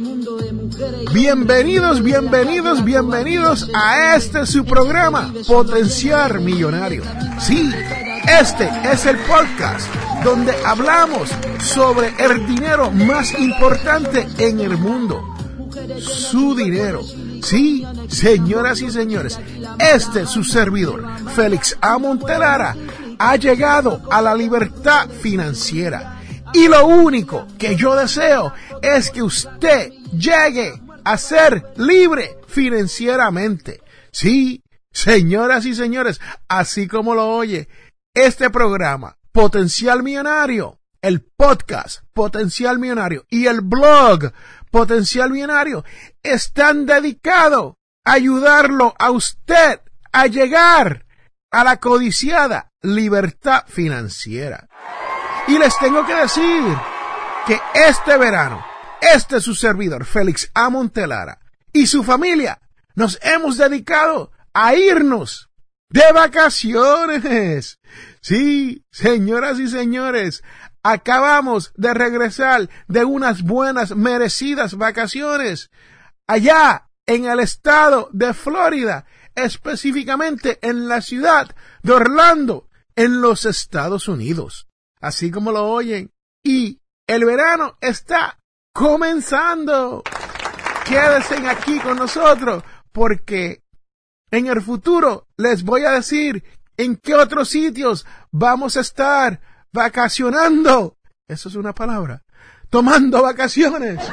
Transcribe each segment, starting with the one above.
mundo de mujeres. Bienvenidos, bienvenidos, bienvenidos a este su programa, Potenciar Millonario. Sí, este es el podcast donde hablamos sobre el dinero más importante en el mundo. Su dinero. Sí, señoras y señores, este su servidor, Félix A. Montelara, ha llegado a la libertad financiera. Y lo único que yo deseo es que usted llegue a ser libre financieramente. Sí, señoras y señores, así como lo oye, este programa, Potencial Millonario, el podcast Potencial Millonario y el blog Potencial Millonario están dedicados a ayudarlo a usted a llegar a la codiciada libertad financiera. Y les tengo que decir que este verano, este es su servidor, Félix A. Montelara, y su familia, nos hemos dedicado a irnos de vacaciones. Sí, señoras y señores, acabamos de regresar de unas buenas, merecidas vacaciones allá en el estado de Florida, específicamente en la ciudad de Orlando, en los Estados Unidos así como lo oyen. Y el verano está comenzando. Quédense aquí con nosotros porque en el futuro les voy a decir en qué otros sitios vamos a estar vacacionando. Eso es una palabra. Tomando vacaciones.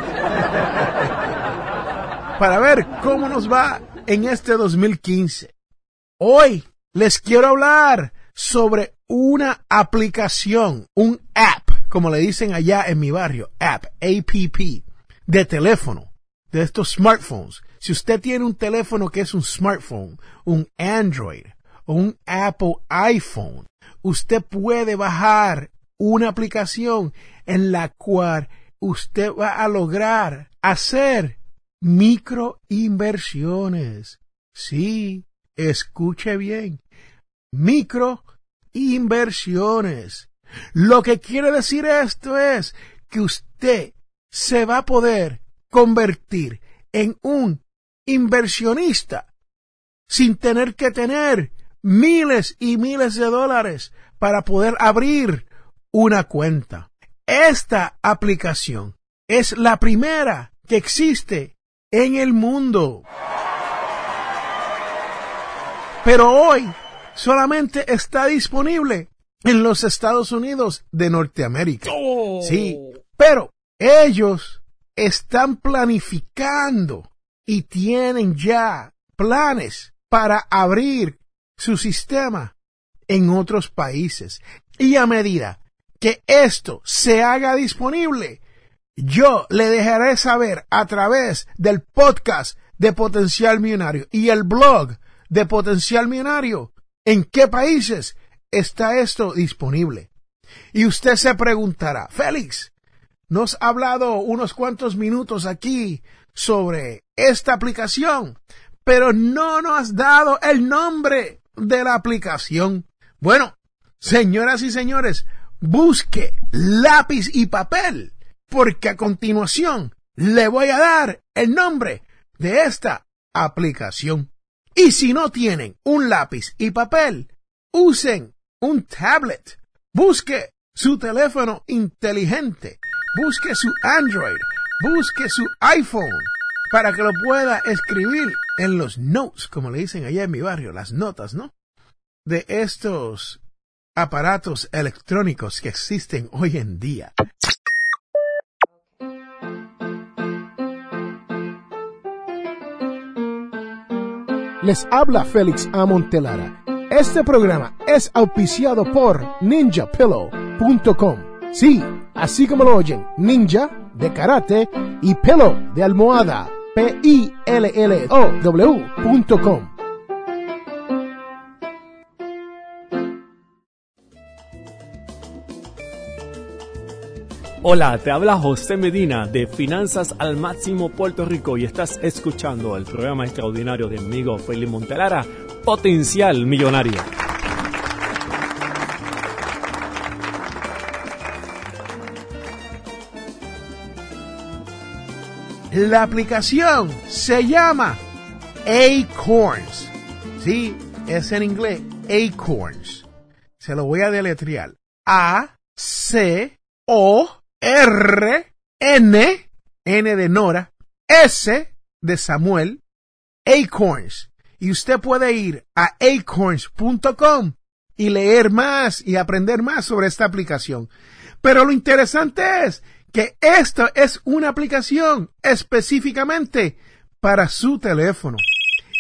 Para ver cómo nos va en este 2015. Hoy les quiero hablar sobre una aplicación, un app, como le dicen allá en mi barrio, app, app, de teléfono, de estos smartphones. Si usted tiene un teléfono que es un smartphone, un Android o un Apple iPhone, usted puede bajar una aplicación en la cual usted va a lograr hacer microinversiones. Sí, escuche bien. Micro inversiones. Lo que quiere decir esto es que usted se va a poder convertir en un inversionista sin tener que tener miles y miles de dólares para poder abrir una cuenta. Esta aplicación es la primera que existe en el mundo. Pero hoy solamente está disponible en los Estados Unidos de Norteamérica. Oh. Sí, pero ellos están planificando y tienen ya planes para abrir su sistema en otros países. Y a medida que esto se haga disponible, yo le dejaré saber a través del podcast de Potencial Millonario y el blog de Potencial Millonario ¿En qué países está esto disponible? Y usted se preguntará, Félix, nos ha hablado unos cuantos minutos aquí sobre esta aplicación, pero no nos has dado el nombre de la aplicación. Bueno, señoras y señores, busque lápiz y papel, porque a continuación le voy a dar el nombre de esta aplicación. Y si no tienen un lápiz y papel, usen un tablet. Busque su teléfono inteligente. Busque su Android busque su iPhone para que lo pueda escribir en los notes, como le dicen allá en mi barrio, las notas, ¿no? De estos aparatos electrónicos que existen hoy en día. Les habla Félix Amontelara. Este programa es auspiciado por ninjapillow.com. Sí, así como lo oyen, ninja de karate y pillow de almohada. P-I-L-L-O-W.com. Hola, te habla José Medina de Finanzas al Máximo Puerto Rico y estás escuchando el programa extraordinario de mi amigo Félix Montelara, Potencial Millonario. La aplicación se llama Acorns. Sí, es en inglés Acorns. Se lo voy a deletrear. A C O R N N de Nora S de Samuel Acorns. Y usted puede ir a acorns.com y leer más y aprender más sobre esta aplicación. Pero lo interesante es que esta es una aplicación específicamente para su teléfono,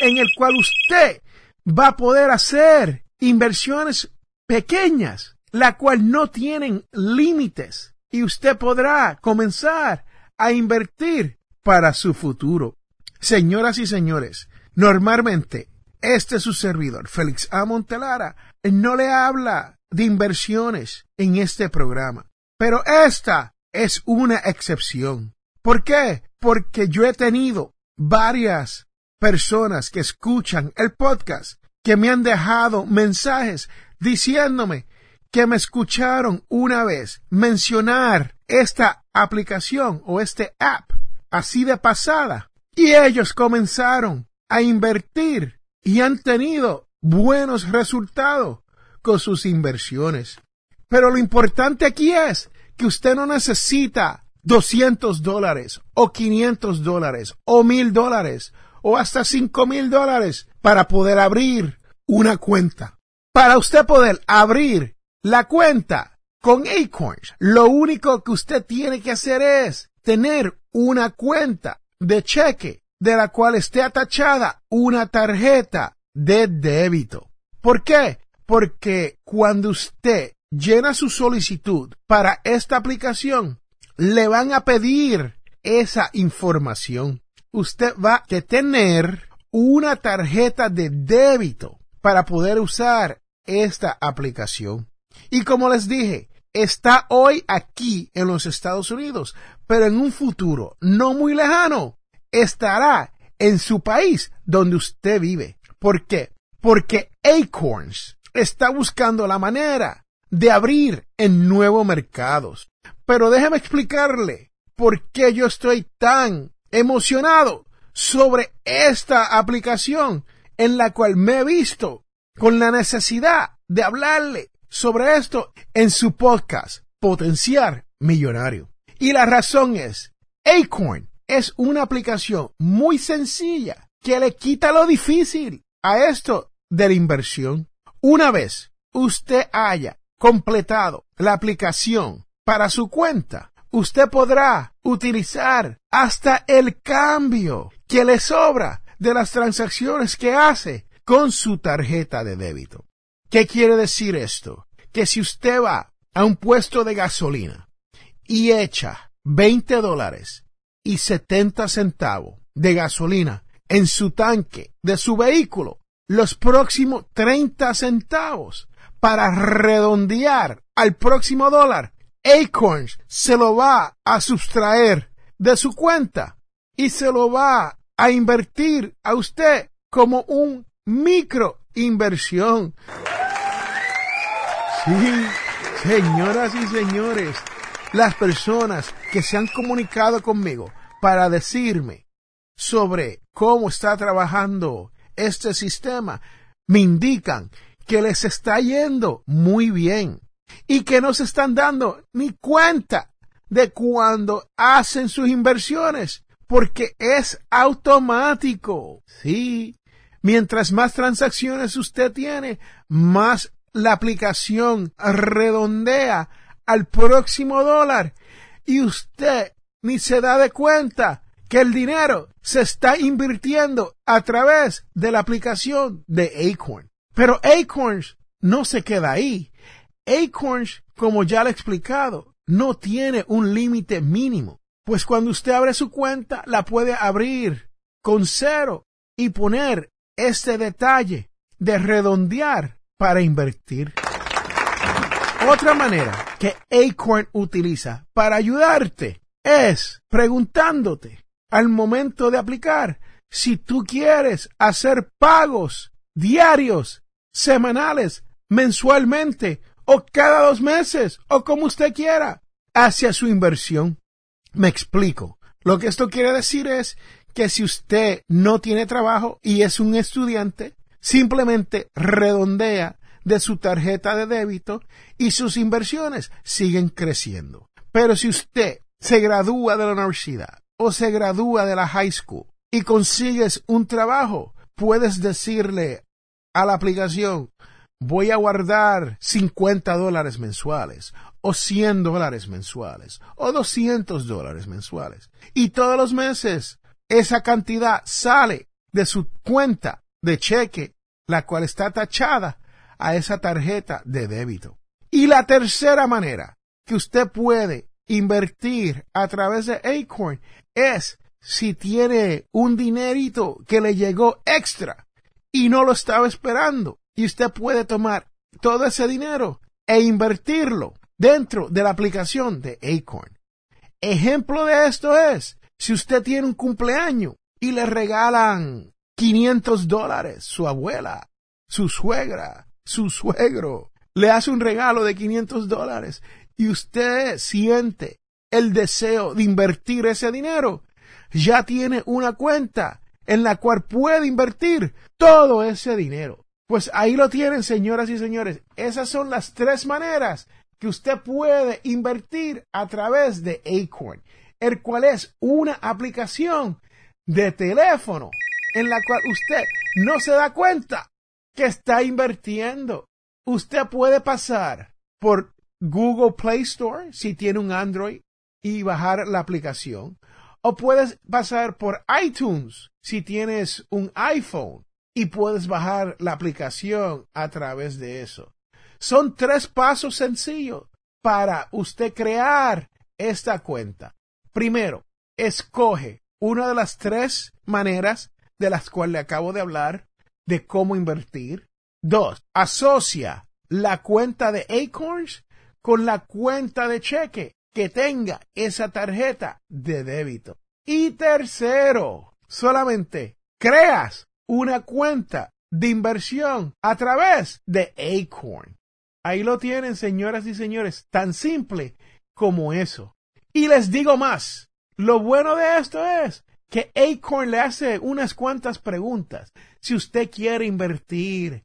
en el cual usted va a poder hacer inversiones pequeñas, la cual no tienen límites, y usted podrá comenzar a invertir para su futuro. Señoras y señores, normalmente este es su servidor, Félix A. Montelara, no le habla de inversiones en este programa, pero esta es una excepción. ¿Por qué? Porque yo he tenido varias personas que escuchan el podcast que me han dejado mensajes diciéndome que me escucharon una vez mencionar esta aplicación o este app así de pasada y ellos comenzaron a invertir y han tenido buenos resultados con sus inversiones. Pero lo importante aquí es que usted no necesita 200 dólares o 500 dólares o 1000 dólares o hasta 5 mil dólares para poder abrir una cuenta. Para usted poder abrir la cuenta con Acorns, lo único que usted tiene que hacer es tener una cuenta de cheque de la cual esté atachada una tarjeta de débito. ¿Por qué? Porque cuando usted llena su solicitud para esta aplicación, le van a pedir esa información. Usted va a tener una tarjeta de débito para poder usar esta aplicación. Y como les dije, está hoy aquí en los Estados Unidos, pero en un futuro no muy lejano estará en su país donde usted vive. ¿Por qué? Porque Acorns está buscando la manera de abrir en nuevos mercados. Pero déjeme explicarle por qué yo estoy tan emocionado sobre esta aplicación en la cual me he visto con la necesidad de hablarle sobre esto en su podcast Potenciar Millonario. Y la razón es, Acorn es una aplicación muy sencilla que le quita lo difícil a esto de la inversión. Una vez usted haya completado la aplicación para su cuenta, usted podrá utilizar hasta el cambio que le sobra de las transacciones que hace con su tarjeta de débito. ¿Qué quiere decir esto? Que si usted va a un puesto de gasolina y echa 20 dólares y 70 centavos de gasolina en su tanque de su vehículo, los próximos 30 centavos para redondear al próximo dólar, Acorns se lo va a sustraer de su cuenta y se lo va a invertir a usted como un micro inversión. Sí, señoras y señores, las personas que se han comunicado conmigo para decirme sobre cómo está trabajando este sistema, me indican que les está yendo muy bien y que no se están dando ni cuenta de cuando hacen sus inversiones, porque es automático. Sí. Mientras más transacciones usted tiene, más la aplicación redondea al próximo dólar y usted ni se da de cuenta que el dinero se está invirtiendo a través de la aplicación de Acorn. Pero Acorns no se queda ahí. Acorns, como ya le he explicado, no tiene un límite mínimo, pues cuando usted abre su cuenta la puede abrir con cero y poner este detalle de redondear para invertir. Otra manera que Acorn utiliza para ayudarte es preguntándote al momento de aplicar si tú quieres hacer pagos diarios, semanales, mensualmente o cada dos meses o como usted quiera hacia su inversión. Me explico. Lo que esto quiere decir es que si usted no tiene trabajo y es un estudiante, simplemente redondea de su tarjeta de débito y sus inversiones siguen creciendo. Pero si usted se gradúa de la universidad o se gradúa de la high school y consigues un trabajo, puedes decirle a la aplicación, voy a guardar 50 dólares mensuales o 100 dólares mensuales o 200 dólares mensuales. Y todos los meses esa cantidad sale de su cuenta de cheque, la cual está tachada a esa tarjeta de débito. Y la tercera manera que usted puede invertir a través de Acorn es si tiene un dinerito que le llegó extra y no lo estaba esperando y usted puede tomar todo ese dinero e invertirlo dentro de la aplicación de Acorn. Ejemplo de esto es si usted tiene un cumpleaños y le regalan 500 dólares su abuela, su suegra, su suegro, le hace un regalo de 500 dólares y usted siente el deseo de invertir ese dinero, ya tiene una cuenta en la cual puede invertir todo ese dinero. Pues ahí lo tienen, señoras y señores. Esas son las tres maneras que usted puede invertir a través de Acorn, el cual es una aplicación de teléfono en la cual usted no se da cuenta que está invirtiendo. Usted puede pasar por Google Play Store si tiene un Android y bajar la aplicación. O puedes pasar por iTunes si tienes un iPhone y puedes bajar la aplicación a través de eso. Son tres pasos sencillos para usted crear esta cuenta. Primero, escoge una de las tres maneras de las cuales le acabo de hablar de cómo invertir. Dos, asocia la cuenta de Acorns con la cuenta de cheque que tenga esa tarjeta de débito. Y tercero, solamente creas una cuenta de inversión a través de Acorn. Ahí lo tienen, señoras y señores, tan simple como eso. Y les digo más, lo bueno de esto es que Acorn le hace unas cuantas preguntas. Si usted quiere invertir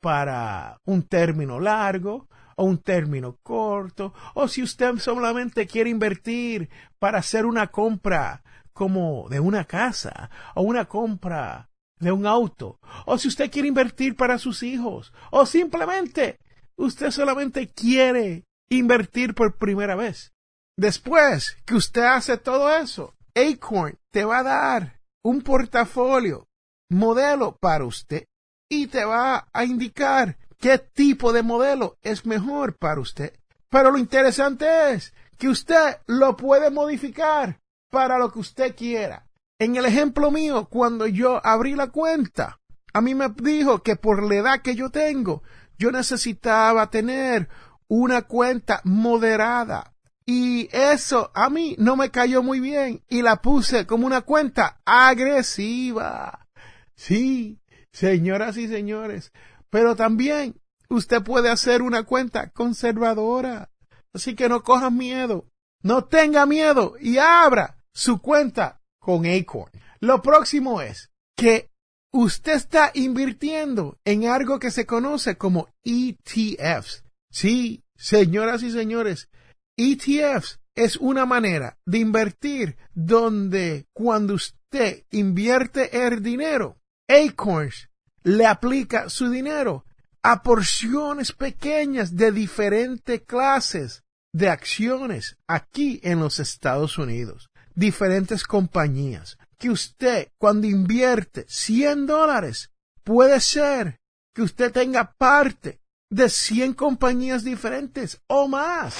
para un término largo, o un término corto, o si usted solamente quiere invertir para hacer una compra como de una casa o una compra de un auto, o si usted quiere invertir para sus hijos, o simplemente usted solamente quiere invertir por primera vez. Después que usted hace todo eso, Acorn te va a dar un portafolio modelo para usted y te va a indicar qué tipo de modelo es mejor para usted. Pero lo interesante es que usted lo puede modificar para lo que usted quiera. En el ejemplo mío, cuando yo abrí la cuenta, a mí me dijo que por la edad que yo tengo, yo necesitaba tener una cuenta moderada. Y eso a mí no me cayó muy bien y la puse como una cuenta agresiva. Sí, señoras y señores, pero también usted puede hacer una cuenta conservadora. Así que no coja miedo. No tenga miedo y abra su cuenta con Acorn. Lo próximo es que usted está invirtiendo en algo que se conoce como ETFs. Sí, señoras y señores, ETFs es una manera de invertir donde cuando usted invierte el dinero, Acorns le aplica su dinero a porciones pequeñas de diferentes clases de acciones aquí en los Estados Unidos, diferentes compañías, que usted cuando invierte 100 dólares puede ser que usted tenga parte de 100 compañías diferentes o más.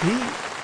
Sí,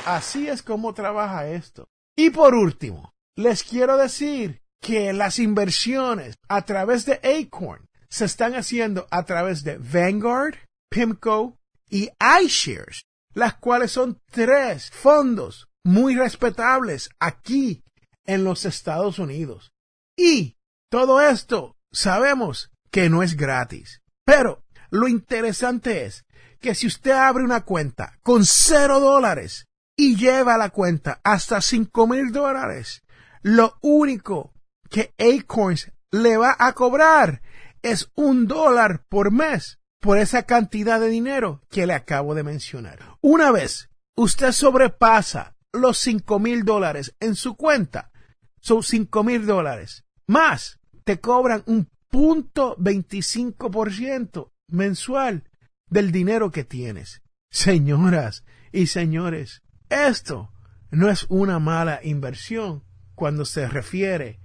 así es como trabaja esto. Y por último, les quiero decir que las inversiones a través de Acorn se están haciendo a través de Vanguard, PIMCO y iShares, las cuales son tres fondos muy respetables aquí en los Estados Unidos. Y todo esto sabemos que no es gratis. Pero lo interesante es que si usted abre una cuenta con cero dólares y lleva la cuenta hasta cinco mil dólares, lo único que Acorns le va a cobrar es un dólar por mes por esa cantidad de dinero que le acabo de mencionar. Una vez usted sobrepasa los cinco mil dólares en su cuenta, son cinco mil dólares, más te cobran un punto veinticinco por ciento mensual del dinero que tienes. Señoras y señores, esto no es una mala inversión cuando se refiere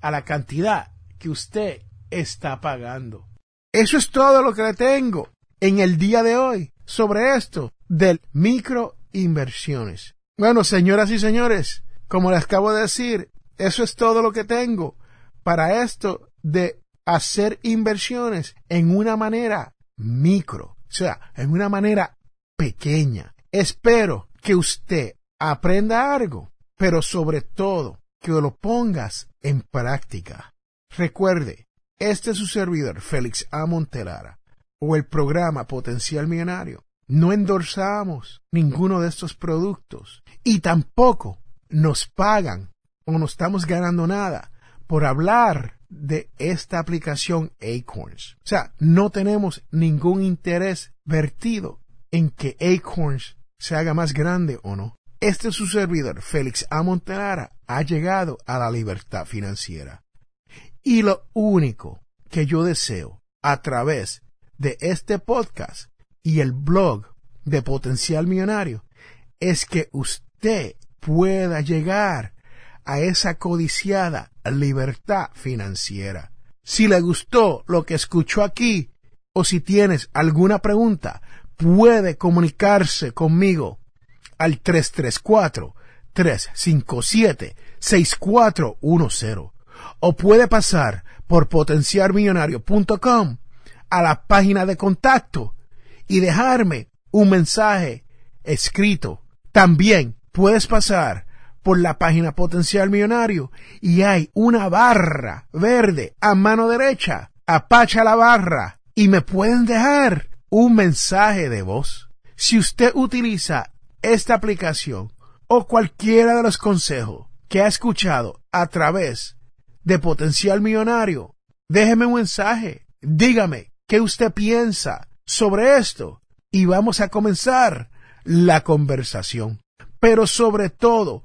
a la cantidad que usted está pagando. Eso es todo lo que le tengo en el día de hoy sobre esto del microinversiones. Bueno, señoras y señores, como les acabo de decir, eso es todo lo que tengo para esto de hacer inversiones en una manera micro, o sea, en una manera pequeña. Espero que usted aprenda algo, pero sobre todo que lo pongas en práctica. Recuerde, este es su servidor, Félix A. Montelara, o el programa Potencial Millonario. No endorsamos ninguno de estos productos y tampoco nos pagan o no estamos ganando nada por hablar de esta aplicación Acorns. O sea, no tenemos ningún interés vertido en que Acorns se haga más grande o no. Este es su servidor, Félix A. Montelara, ha llegado a la libertad financiera. Y lo único que yo deseo a través de este podcast y el blog de Potencial Millonario es que usted pueda llegar a esa codiciada libertad financiera. Si le gustó lo que escuchó aquí o si tienes alguna pregunta, puede comunicarse conmigo al 334 357 6410 o puede pasar por potenciarmillonario.com a la página de contacto y dejarme un mensaje escrito. También puedes pasar por la página Potencial Millonario y hay una barra verde a mano derecha. Apacha la barra y me pueden dejar un mensaje de voz. Si usted utiliza esta aplicación o cualquiera de los consejos que ha escuchado a través de Potencial Millonario, déjeme un mensaje, dígame qué usted piensa sobre esto y vamos a comenzar la conversación. Pero sobre todo,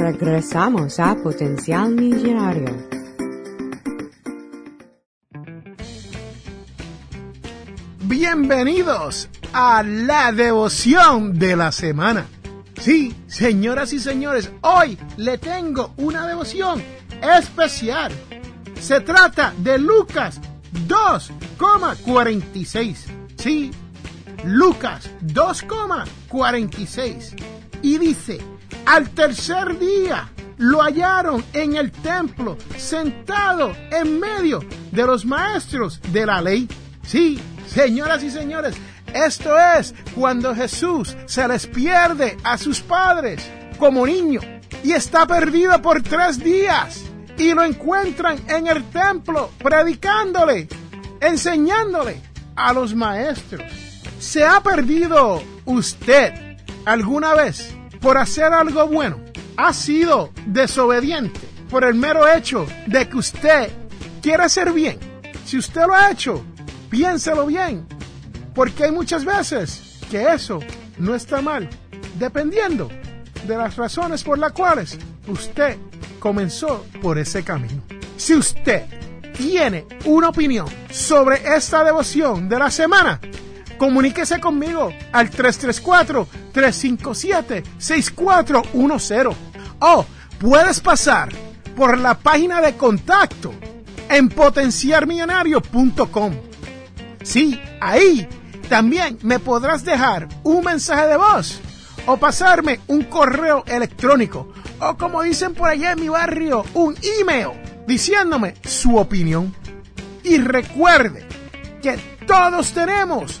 Regresamos a Potencial Millonario. Bienvenidos a la devoción de la semana. Sí, señoras y señores, hoy le tengo una devoción especial. Se trata de Lucas 2,46. Sí, Lucas 2,46. Y dice, al tercer día lo hallaron en el templo, sentado en medio de los maestros de la ley. Sí, señoras y señores, esto es cuando Jesús se les pierde a sus padres como niño y está perdido por tres días y lo encuentran en el templo predicándole, enseñándole a los maestros. ¿Se ha perdido usted alguna vez por hacer algo bueno? ¿Ha sido desobediente por el mero hecho de que usted quiere hacer bien? Si usted lo ha hecho, piénselo bien, porque hay muchas veces que eso no está mal, dependiendo de las razones por las cuales usted comenzó por ese camino. Si usted tiene una opinión sobre esta devoción de la semana, comuníquese conmigo al 334-357-6410. O puedes pasar por la página de contacto en potenciarmillonario.com. Sí, ahí también me podrás dejar un mensaje de voz o pasarme un correo electrónico o como dicen por allá en mi barrio, un email diciéndome su opinión. Y recuerde que todos tenemos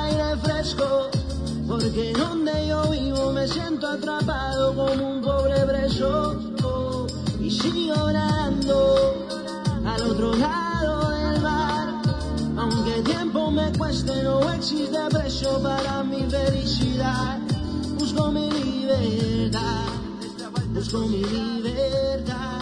porque donde yo vivo me siento atrapado como un pobre preso y sigo nadando al otro lado del mar. Aunque el tiempo me cueste, no existe precio para mi felicidad. Busco mi libertad, busco mi libertad.